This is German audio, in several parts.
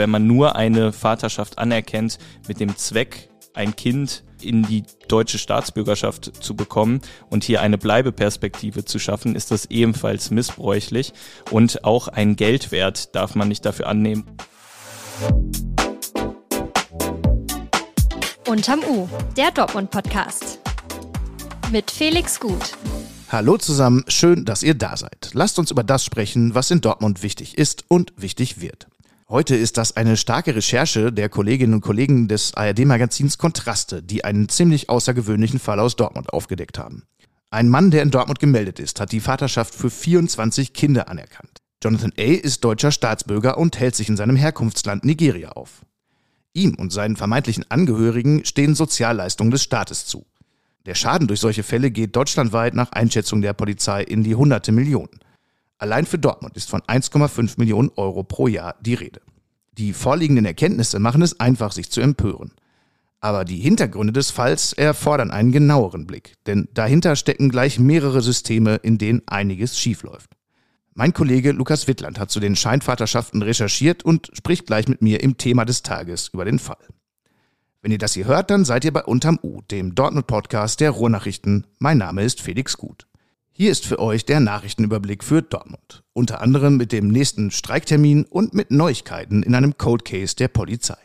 wenn man nur eine Vaterschaft anerkennt mit dem Zweck, ein Kind in die deutsche Staatsbürgerschaft zu bekommen und hier eine Bleibeperspektive zu schaffen, ist das ebenfalls missbräuchlich und auch ein Geldwert darf man nicht dafür annehmen. Unterm U, der Dortmund-Podcast. Mit Felix Gut. Hallo zusammen, schön, dass ihr da seid. Lasst uns über das sprechen, was in Dortmund wichtig ist und wichtig wird. Heute ist das eine starke Recherche der Kolleginnen und Kollegen des ARD-Magazins Kontraste, die einen ziemlich außergewöhnlichen Fall aus Dortmund aufgedeckt haben. Ein Mann, der in Dortmund gemeldet ist, hat die Vaterschaft für 24 Kinder anerkannt. Jonathan A. ist deutscher Staatsbürger und hält sich in seinem Herkunftsland Nigeria auf. Ihm und seinen vermeintlichen Angehörigen stehen Sozialleistungen des Staates zu. Der Schaden durch solche Fälle geht deutschlandweit nach Einschätzung der Polizei in die hunderte Millionen. Allein für Dortmund ist von 1,5 Millionen Euro pro Jahr die Rede. Die vorliegenden Erkenntnisse machen es einfach, sich zu empören. Aber die Hintergründe des Falls erfordern einen genaueren Blick, denn dahinter stecken gleich mehrere Systeme, in denen einiges schiefläuft. Mein Kollege Lukas Wittland hat zu den Scheinvaterschaften recherchiert und spricht gleich mit mir im Thema des Tages über den Fall. Wenn ihr das hier hört, dann seid ihr bei Unterm U, dem Dortmund-Podcast der Ruhrnachrichten. Mein Name ist Felix Gut. Hier ist für euch der Nachrichtenüberblick für Dortmund. Unter anderem mit dem nächsten Streiktermin und mit Neuigkeiten in einem Code Case der Polizei.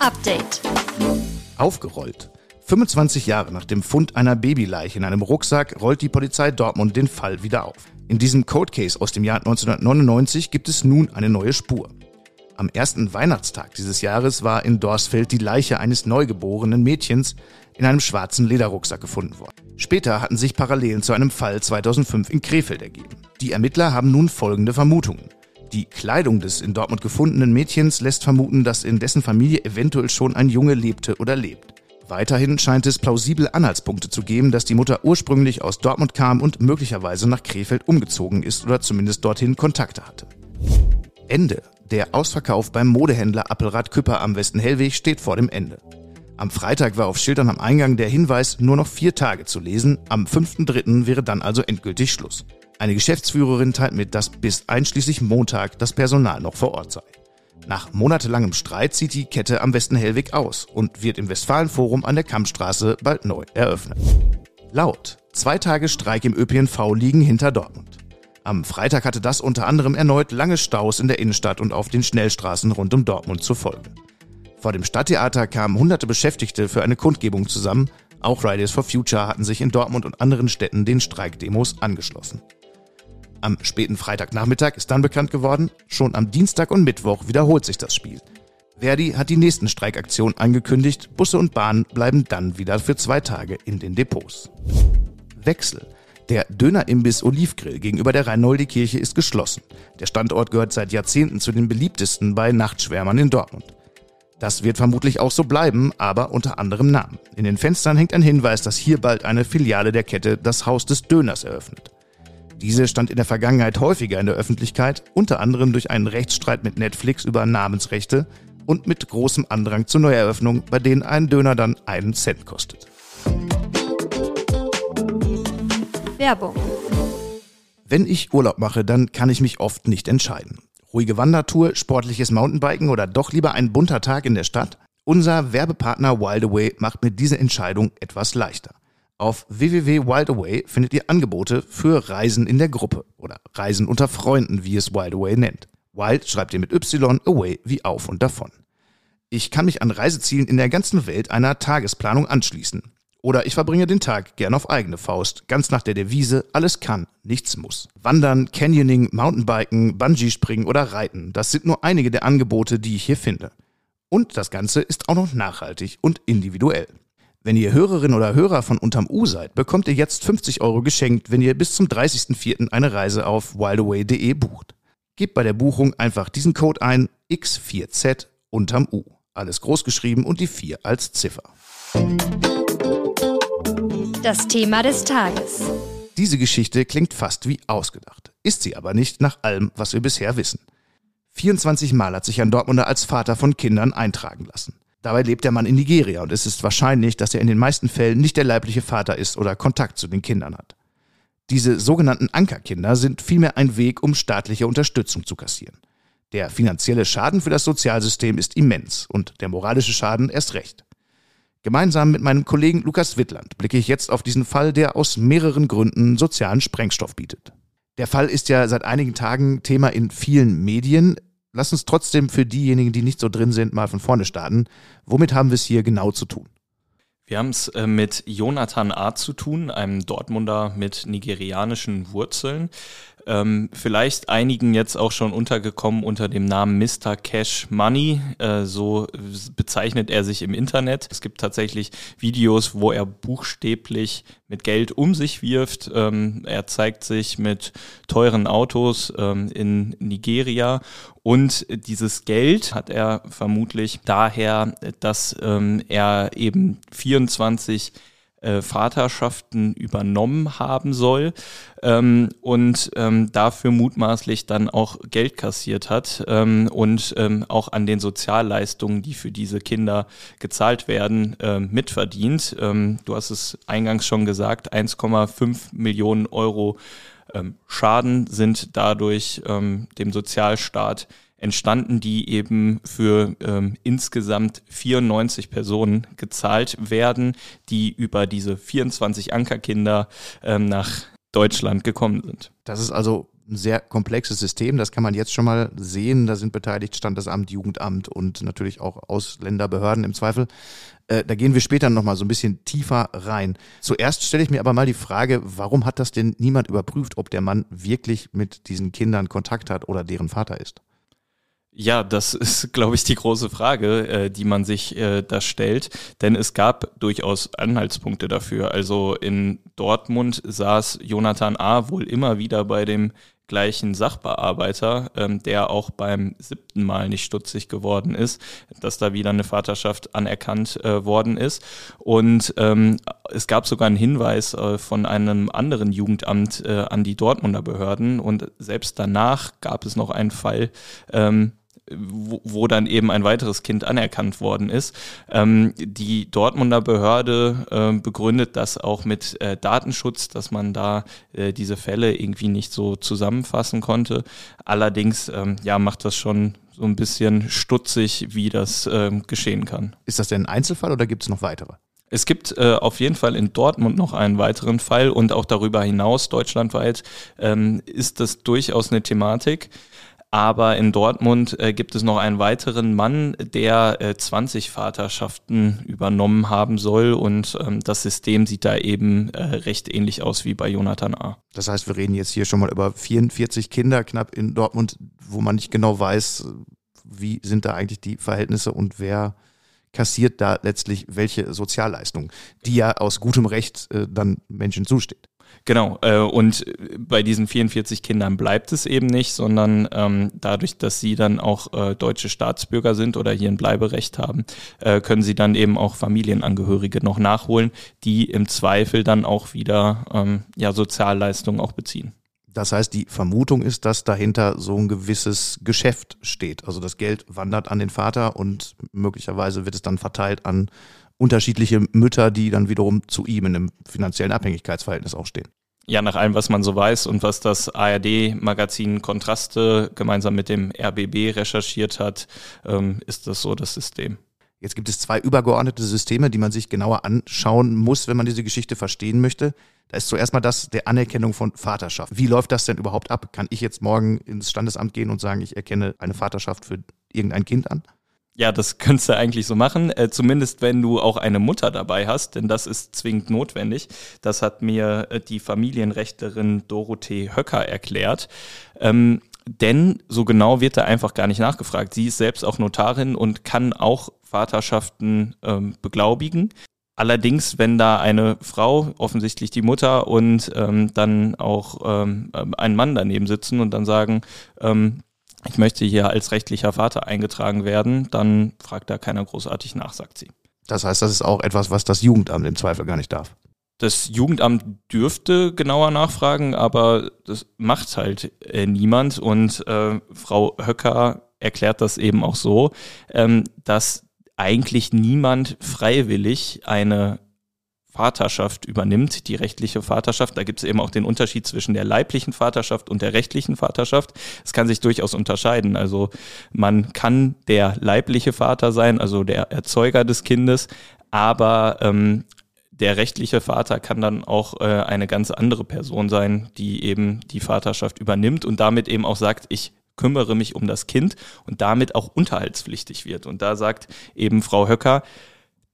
Update. Aufgerollt. 25 Jahre nach dem Fund einer Babyleiche in einem Rucksack rollt die Polizei Dortmund den Fall wieder auf. In diesem Code Case aus dem Jahr 1999 gibt es nun eine neue Spur. Am ersten Weihnachtstag dieses Jahres war in Dorsfeld die Leiche eines neugeborenen Mädchens in einem schwarzen Lederrucksack gefunden worden. Später hatten sich Parallelen zu einem Fall 2005 in Krefeld ergeben. Die Ermittler haben nun folgende Vermutungen. Die Kleidung des in Dortmund gefundenen Mädchens lässt vermuten, dass in dessen Familie eventuell schon ein Junge lebte oder lebt. Weiterhin scheint es plausible Anhaltspunkte zu geben, dass die Mutter ursprünglich aus Dortmund kam und möglicherweise nach Krefeld umgezogen ist oder zumindest dorthin Kontakte hatte. Ende. Der Ausverkauf beim Modehändler Appelrad Küpper am Westen Hellweg steht vor dem Ende. Am Freitag war auf Schildern am Eingang der Hinweis, nur noch vier Tage zu lesen. Am 5.3. wäre dann also endgültig Schluss. Eine Geschäftsführerin teilt mit, dass bis einschließlich Montag das Personal noch vor Ort sei. Nach monatelangem Streit zieht die Kette am Westen Hellweg aus und wird im Westfalenforum an der Kampfstraße bald neu eröffnet. Laut. Zwei Tage Streik im ÖPNV liegen hinter Dortmund. Am Freitag hatte das unter anderem erneut lange Staus in der Innenstadt und auf den Schnellstraßen rund um Dortmund zur Folge. Vor dem Stadttheater kamen hunderte Beschäftigte für eine Kundgebung zusammen. Auch Fridays for Future hatten sich in Dortmund und anderen Städten den Streikdemos angeschlossen. Am späten Freitagnachmittag ist dann bekannt geworden, schon am Dienstag und Mittwoch wiederholt sich das Spiel. Verdi hat die nächsten Streikaktionen angekündigt, Busse und Bahnen bleiben dann wieder für zwei Tage in den Depots. Wechsel. Der Dönerimbiss Olivgrill gegenüber der Rheinoldi-Kirche ist geschlossen. Der Standort gehört seit Jahrzehnten zu den beliebtesten bei Nachtschwärmern in Dortmund. Das wird vermutlich auch so bleiben, aber unter anderem Namen. In den Fenstern hängt ein Hinweis, dass hier bald eine Filiale der Kette das Haus des Döners eröffnet. Diese stand in der Vergangenheit häufiger in der Öffentlichkeit, unter anderem durch einen Rechtsstreit mit Netflix über Namensrechte und mit großem Andrang zur Neueröffnung, bei denen ein Döner dann einen Cent kostet. Werbung. Wenn ich Urlaub mache, dann kann ich mich oft nicht entscheiden. Ruhige Wandertour, sportliches Mountainbiken oder doch lieber ein bunter Tag in der Stadt? Unser Werbepartner Wildaway macht mir diese Entscheidung etwas leichter. Auf www.wildaway findet ihr Angebote für Reisen in der Gruppe oder Reisen unter Freunden, wie es Wildaway nennt. Wild schreibt ihr mit Y, Away wie auf und davon. Ich kann mich an Reisezielen in der ganzen Welt einer Tagesplanung anschließen. Oder ich verbringe den Tag gern auf eigene Faust, ganz nach der Devise, alles kann, nichts muss. Wandern, Canyoning, Mountainbiken, Bungee-Springen oder Reiten, das sind nur einige der Angebote, die ich hier finde. Und das Ganze ist auch noch nachhaltig und individuell. Wenn ihr Hörerin oder Hörer von Unterm U seid, bekommt ihr jetzt 50 Euro geschenkt, wenn ihr bis zum 30.04. eine Reise auf wildaway.de bucht. Gebt bei der Buchung einfach diesen Code ein, X4Z Unterm U. Alles groß geschrieben und die 4 als Ziffer. Das Thema des Tages. Diese Geschichte klingt fast wie ausgedacht, ist sie aber nicht nach allem, was wir bisher wissen. 24 Mal hat sich ein Dortmunder als Vater von Kindern eintragen lassen. Dabei lebt der Mann in Nigeria und es ist wahrscheinlich, dass er in den meisten Fällen nicht der leibliche Vater ist oder Kontakt zu den Kindern hat. Diese sogenannten Ankerkinder sind vielmehr ein Weg, um staatliche Unterstützung zu kassieren. Der finanzielle Schaden für das Sozialsystem ist immens und der moralische Schaden erst recht. Gemeinsam mit meinem Kollegen Lukas Wittland blicke ich jetzt auf diesen Fall, der aus mehreren Gründen sozialen Sprengstoff bietet. Der Fall ist ja seit einigen Tagen Thema in vielen Medien. Lass uns trotzdem für diejenigen, die nicht so drin sind, mal von vorne starten. Womit haben wir es hier genau zu tun? Wir haben es äh, mit Jonathan A. zu tun, einem Dortmunder mit nigerianischen Wurzeln. Ähm, vielleicht einigen jetzt auch schon untergekommen unter dem Namen Mr. Cash Money. Äh, so bezeichnet er sich im Internet. Es gibt tatsächlich Videos, wo er buchstäblich mit Geld um sich wirft. Ähm, er zeigt sich mit teuren Autos ähm, in Nigeria. Und dieses Geld hat er vermutlich daher, dass ähm, er eben 24 äh, Vaterschaften übernommen haben soll ähm, und ähm, dafür mutmaßlich dann auch Geld kassiert hat ähm, und ähm, auch an den Sozialleistungen, die für diese Kinder gezahlt werden, äh, mitverdient. Ähm, du hast es eingangs schon gesagt, 1,5 Millionen Euro ähm, Schaden sind dadurch ähm, dem Sozialstaat entstanden, die eben für ähm, insgesamt 94 Personen gezahlt werden, die über diese 24 Ankerkinder ähm, nach Deutschland gekommen sind. Das ist also ein sehr komplexes System, das kann man jetzt schon mal sehen. Da sind beteiligt Standesamt, Jugendamt und natürlich auch Ausländerbehörden im Zweifel. Äh, da gehen wir später nochmal so ein bisschen tiefer rein. Zuerst stelle ich mir aber mal die Frage, warum hat das denn niemand überprüft, ob der Mann wirklich mit diesen Kindern Kontakt hat oder deren Vater ist? Ja, das ist, glaube ich, die große Frage, äh, die man sich äh, da stellt. Denn es gab durchaus Anhaltspunkte dafür. Also in Dortmund saß Jonathan A. wohl immer wieder bei dem gleichen Sachbearbeiter, ähm, der auch beim siebten Mal nicht stutzig geworden ist, dass da wieder eine Vaterschaft anerkannt äh, worden ist. Und ähm, es gab sogar einen Hinweis äh, von einem anderen Jugendamt äh, an die Dortmunder Behörden. Und selbst danach gab es noch einen Fall, ähm, wo, wo dann eben ein weiteres Kind anerkannt worden ist. Ähm, die Dortmunder Behörde äh, begründet das auch mit äh, Datenschutz, dass man da äh, diese Fälle irgendwie nicht so zusammenfassen konnte. Allerdings ähm, ja, macht das schon so ein bisschen stutzig, wie das ähm, geschehen kann. Ist das denn ein Einzelfall oder gibt es noch weitere? Es gibt äh, auf jeden Fall in Dortmund noch einen weiteren Fall und auch darüber hinaus deutschlandweit ähm, ist das durchaus eine Thematik. Aber in Dortmund äh, gibt es noch einen weiteren Mann, der äh, 20 Vaterschaften übernommen haben soll. Und ähm, das System sieht da eben äh, recht ähnlich aus wie bei Jonathan A. Das heißt, wir reden jetzt hier schon mal über 44 Kinder knapp in Dortmund, wo man nicht genau weiß, wie sind da eigentlich die Verhältnisse und wer kassiert da letztlich welche Sozialleistungen, die ja aus gutem Recht äh, dann Menschen zusteht. Genau, äh, und bei diesen 44 Kindern bleibt es eben nicht, sondern ähm, dadurch, dass sie dann auch äh, deutsche Staatsbürger sind oder hier ein Bleiberecht haben, äh, können sie dann eben auch Familienangehörige noch nachholen, die im Zweifel dann auch wieder ähm, ja, Sozialleistungen auch beziehen. Das heißt, die Vermutung ist, dass dahinter so ein gewisses Geschäft steht. Also das Geld wandert an den Vater und möglicherweise wird es dann verteilt an unterschiedliche Mütter, die dann wiederum zu ihm in einem finanziellen Abhängigkeitsverhältnis auch stehen. Ja, nach allem, was man so weiß und was das ARD-Magazin Kontraste gemeinsam mit dem RBB recherchiert hat, ähm, ist das so das System. Jetzt gibt es zwei übergeordnete Systeme, die man sich genauer anschauen muss, wenn man diese Geschichte verstehen möchte. Da ist zuerst mal das der Anerkennung von Vaterschaft. Wie läuft das denn überhaupt ab? Kann ich jetzt morgen ins Standesamt gehen und sagen, ich erkenne eine Vaterschaft für irgendein Kind an? Ja, das könntest du eigentlich so machen, äh, zumindest wenn du auch eine Mutter dabei hast, denn das ist zwingend notwendig. Das hat mir äh, die Familienrechterin Dorothee Höcker erklärt. Ähm, denn so genau wird da einfach gar nicht nachgefragt. Sie ist selbst auch Notarin und kann auch Vaterschaften ähm, beglaubigen. Allerdings, wenn da eine Frau, offensichtlich die Mutter und ähm, dann auch ähm, ein Mann daneben sitzen und dann sagen, ähm, ich möchte hier als rechtlicher Vater eingetragen werden, dann fragt da keiner großartig nach, sagt sie. Das heißt, das ist auch etwas, was das Jugendamt im Zweifel gar nicht darf. Das Jugendamt dürfte genauer nachfragen, aber das macht halt äh, niemand. Und äh, Frau Höcker erklärt das eben auch so, ähm, dass eigentlich niemand freiwillig eine Vaterschaft übernimmt, die rechtliche Vaterschaft. Da gibt es eben auch den Unterschied zwischen der leiblichen Vaterschaft und der rechtlichen Vaterschaft. Es kann sich durchaus unterscheiden. Also man kann der leibliche Vater sein, also der Erzeuger des Kindes, aber ähm, der rechtliche Vater kann dann auch äh, eine ganz andere Person sein, die eben die Vaterschaft übernimmt und damit eben auch sagt, ich kümmere mich um das Kind und damit auch unterhaltspflichtig wird. Und da sagt eben Frau Höcker,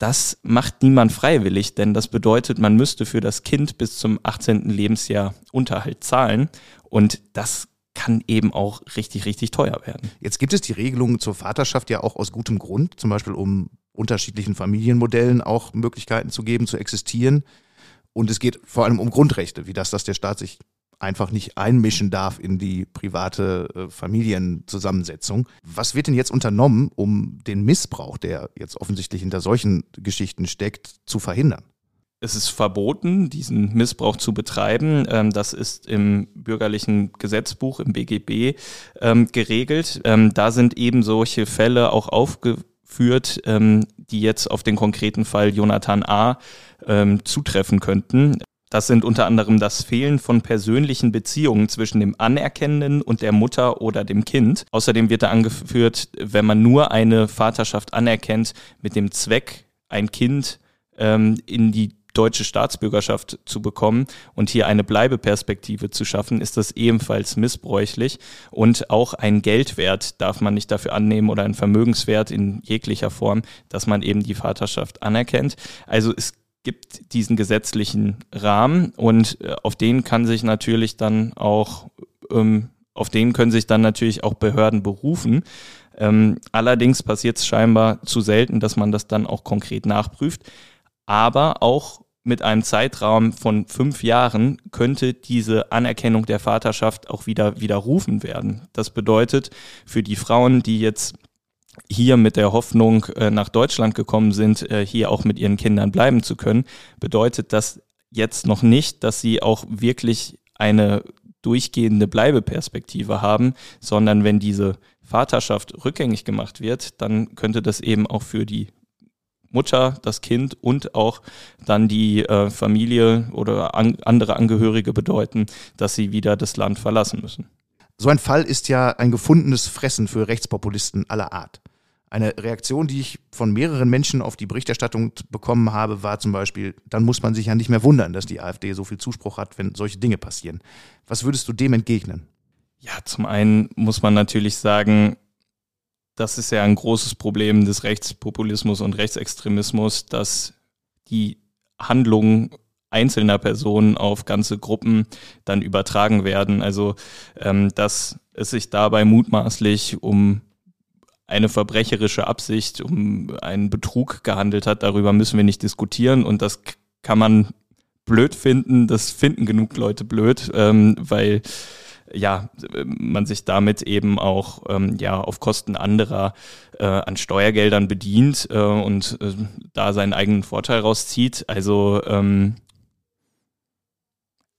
das macht niemand freiwillig, denn das bedeutet, man müsste für das Kind bis zum 18. Lebensjahr Unterhalt zahlen und das kann eben auch richtig, richtig teuer werden. Jetzt gibt es die Regelungen zur Vaterschaft ja auch aus gutem Grund, zum Beispiel um unterschiedlichen Familienmodellen auch Möglichkeiten zu geben, zu existieren. Und es geht vor allem um Grundrechte, wie das, dass der Staat sich einfach nicht einmischen darf in die private äh, Familienzusammensetzung. Was wird denn jetzt unternommen, um den Missbrauch, der jetzt offensichtlich hinter solchen Geschichten steckt, zu verhindern? Es ist verboten, diesen Missbrauch zu betreiben. Ähm, das ist im bürgerlichen Gesetzbuch, im BGB, ähm, geregelt. Ähm, da sind eben solche Fälle auch aufgeführt, die jetzt auf den konkreten Fall Jonathan A. zutreffen könnten. Das sind unter anderem das Fehlen von persönlichen Beziehungen zwischen dem Anerkennenden und der Mutter oder dem Kind. Außerdem wird da angeführt, wenn man nur eine Vaterschaft anerkennt mit dem Zweck, ein Kind ähm, in die deutsche Staatsbürgerschaft zu bekommen und hier eine Bleibeperspektive zu schaffen, ist das ebenfalls missbräuchlich. Und auch ein Geldwert darf man nicht dafür annehmen oder ein Vermögenswert in jeglicher Form, dass man eben die Vaterschaft anerkennt. Also es gibt diesen gesetzlichen Rahmen und äh, auf den kann sich natürlich dann auch, ähm, auf den können sich dann natürlich auch Behörden berufen. Ähm, allerdings passiert es scheinbar zu selten, dass man das dann auch konkret nachprüft. Aber auch mit einem Zeitraum von fünf Jahren könnte diese Anerkennung der Vaterschaft auch wieder widerrufen werden. Das bedeutet für die Frauen, die jetzt hier mit der Hoffnung äh, nach Deutschland gekommen sind, äh, hier auch mit ihren Kindern bleiben zu können, bedeutet das jetzt noch nicht, dass sie auch wirklich eine durchgehende Bleibeperspektive haben, sondern wenn diese Vaterschaft rückgängig gemacht wird, dann könnte das eben auch für die Mutter, das Kind und auch dann die äh, Familie oder an, andere Angehörige bedeuten, dass sie wieder das Land verlassen müssen. So ein Fall ist ja ein gefundenes Fressen für Rechtspopulisten aller Art. Eine Reaktion, die ich von mehreren Menschen auf die Berichterstattung bekommen habe, war zum Beispiel, dann muss man sich ja nicht mehr wundern, dass die AfD so viel Zuspruch hat, wenn solche Dinge passieren. Was würdest du dem entgegnen? Ja, zum einen muss man natürlich sagen, das ist ja ein großes Problem des Rechtspopulismus und Rechtsextremismus, dass die Handlungen einzelner Personen auf ganze Gruppen dann übertragen werden. Also ähm, dass es sich dabei mutmaßlich um eine verbrecherische Absicht, um einen Betrug gehandelt hat, darüber müssen wir nicht diskutieren und das kann man blöd finden, das finden genug Leute blöd, ähm, weil ja, man sich damit eben auch ähm, ja auf Kosten anderer äh, an Steuergeldern bedient äh, und äh, da seinen eigenen Vorteil rauszieht. Also ähm,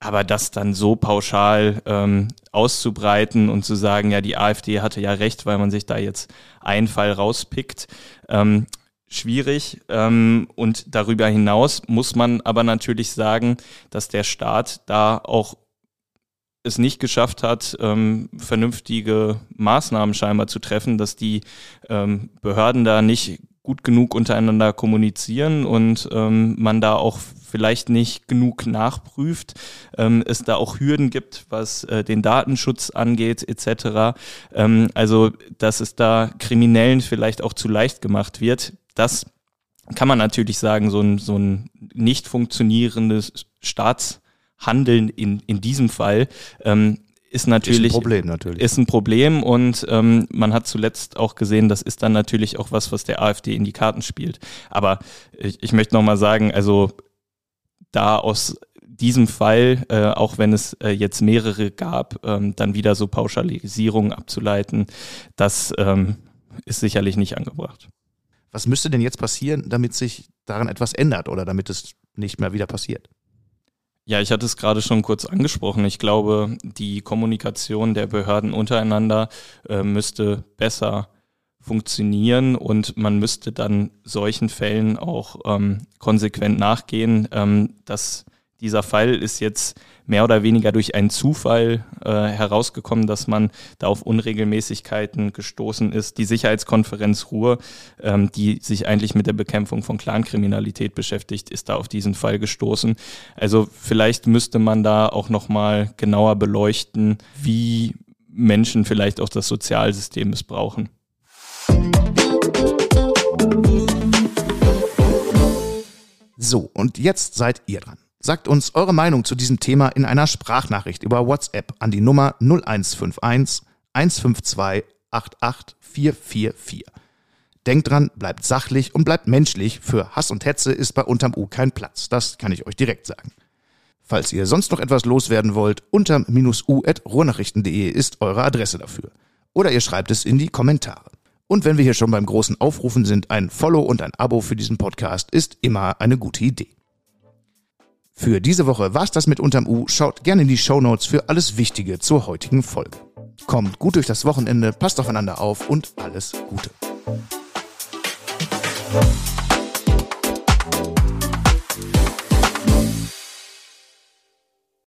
aber das dann so pauschal ähm, auszubreiten und zu sagen, ja, die AfD hatte ja recht, weil man sich da jetzt einen Fall rauspickt, ähm, schwierig. Ähm, und darüber hinaus muss man aber natürlich sagen, dass der Staat da auch es nicht geschafft hat, ähm, vernünftige Maßnahmen scheinbar zu treffen, dass die ähm, Behörden da nicht gut genug untereinander kommunizieren und ähm, man da auch vielleicht nicht genug nachprüft, ähm, es da auch Hürden gibt, was äh, den Datenschutz angeht etc. Ähm, also dass es da Kriminellen vielleicht auch zu leicht gemacht wird, das kann man natürlich sagen, so ein, so ein nicht funktionierendes Staatshandeln in, in diesem Fall ähm, ist natürlich ist ein Problem natürlich ist ein Problem und ähm, man hat zuletzt auch gesehen, das ist dann natürlich auch was, was der AfD in die Karten spielt. Aber ich, ich möchte noch mal sagen, also da aus diesem Fall, äh, auch wenn es äh, jetzt mehrere gab, ähm, dann wieder so Pauschalisierungen abzuleiten, das ähm, ist sicherlich nicht angebracht. Was müsste denn jetzt passieren, damit sich daran etwas ändert oder damit es nicht mehr wieder passiert? Ja, ich hatte es gerade schon kurz angesprochen. Ich glaube, die Kommunikation der Behörden untereinander äh, müsste besser funktionieren und man müsste dann solchen Fällen auch ähm, konsequent nachgehen. Ähm, dass dieser Fall ist jetzt mehr oder weniger durch einen Zufall äh, herausgekommen, dass man da auf Unregelmäßigkeiten gestoßen ist. Die Sicherheitskonferenz Ruhr, ähm, die sich eigentlich mit der Bekämpfung von Clankriminalität beschäftigt, ist da auf diesen Fall gestoßen. Also vielleicht müsste man da auch noch mal genauer beleuchten, wie Menschen vielleicht auch das Sozialsystem missbrauchen. So, und jetzt seid ihr dran. Sagt uns eure Meinung zu diesem Thema in einer Sprachnachricht über WhatsApp an die Nummer 0151 152 88444. Denkt dran, bleibt sachlich und bleibt menschlich. Für Hass und Hetze ist bei Unterm U kein Platz. Das kann ich euch direkt sagen. Falls ihr sonst noch etwas loswerden wollt, unterm-u.ruhrnachrichten.de ist eure Adresse dafür. Oder ihr schreibt es in die Kommentare. Und wenn wir hier schon beim großen Aufrufen sind, ein Follow und ein Abo für diesen Podcast ist immer eine gute Idee. Für diese Woche war's das mit unterm U. Schaut gerne in die Show Notes für alles Wichtige zur heutigen Folge. Kommt gut durch das Wochenende, passt aufeinander auf und alles Gute.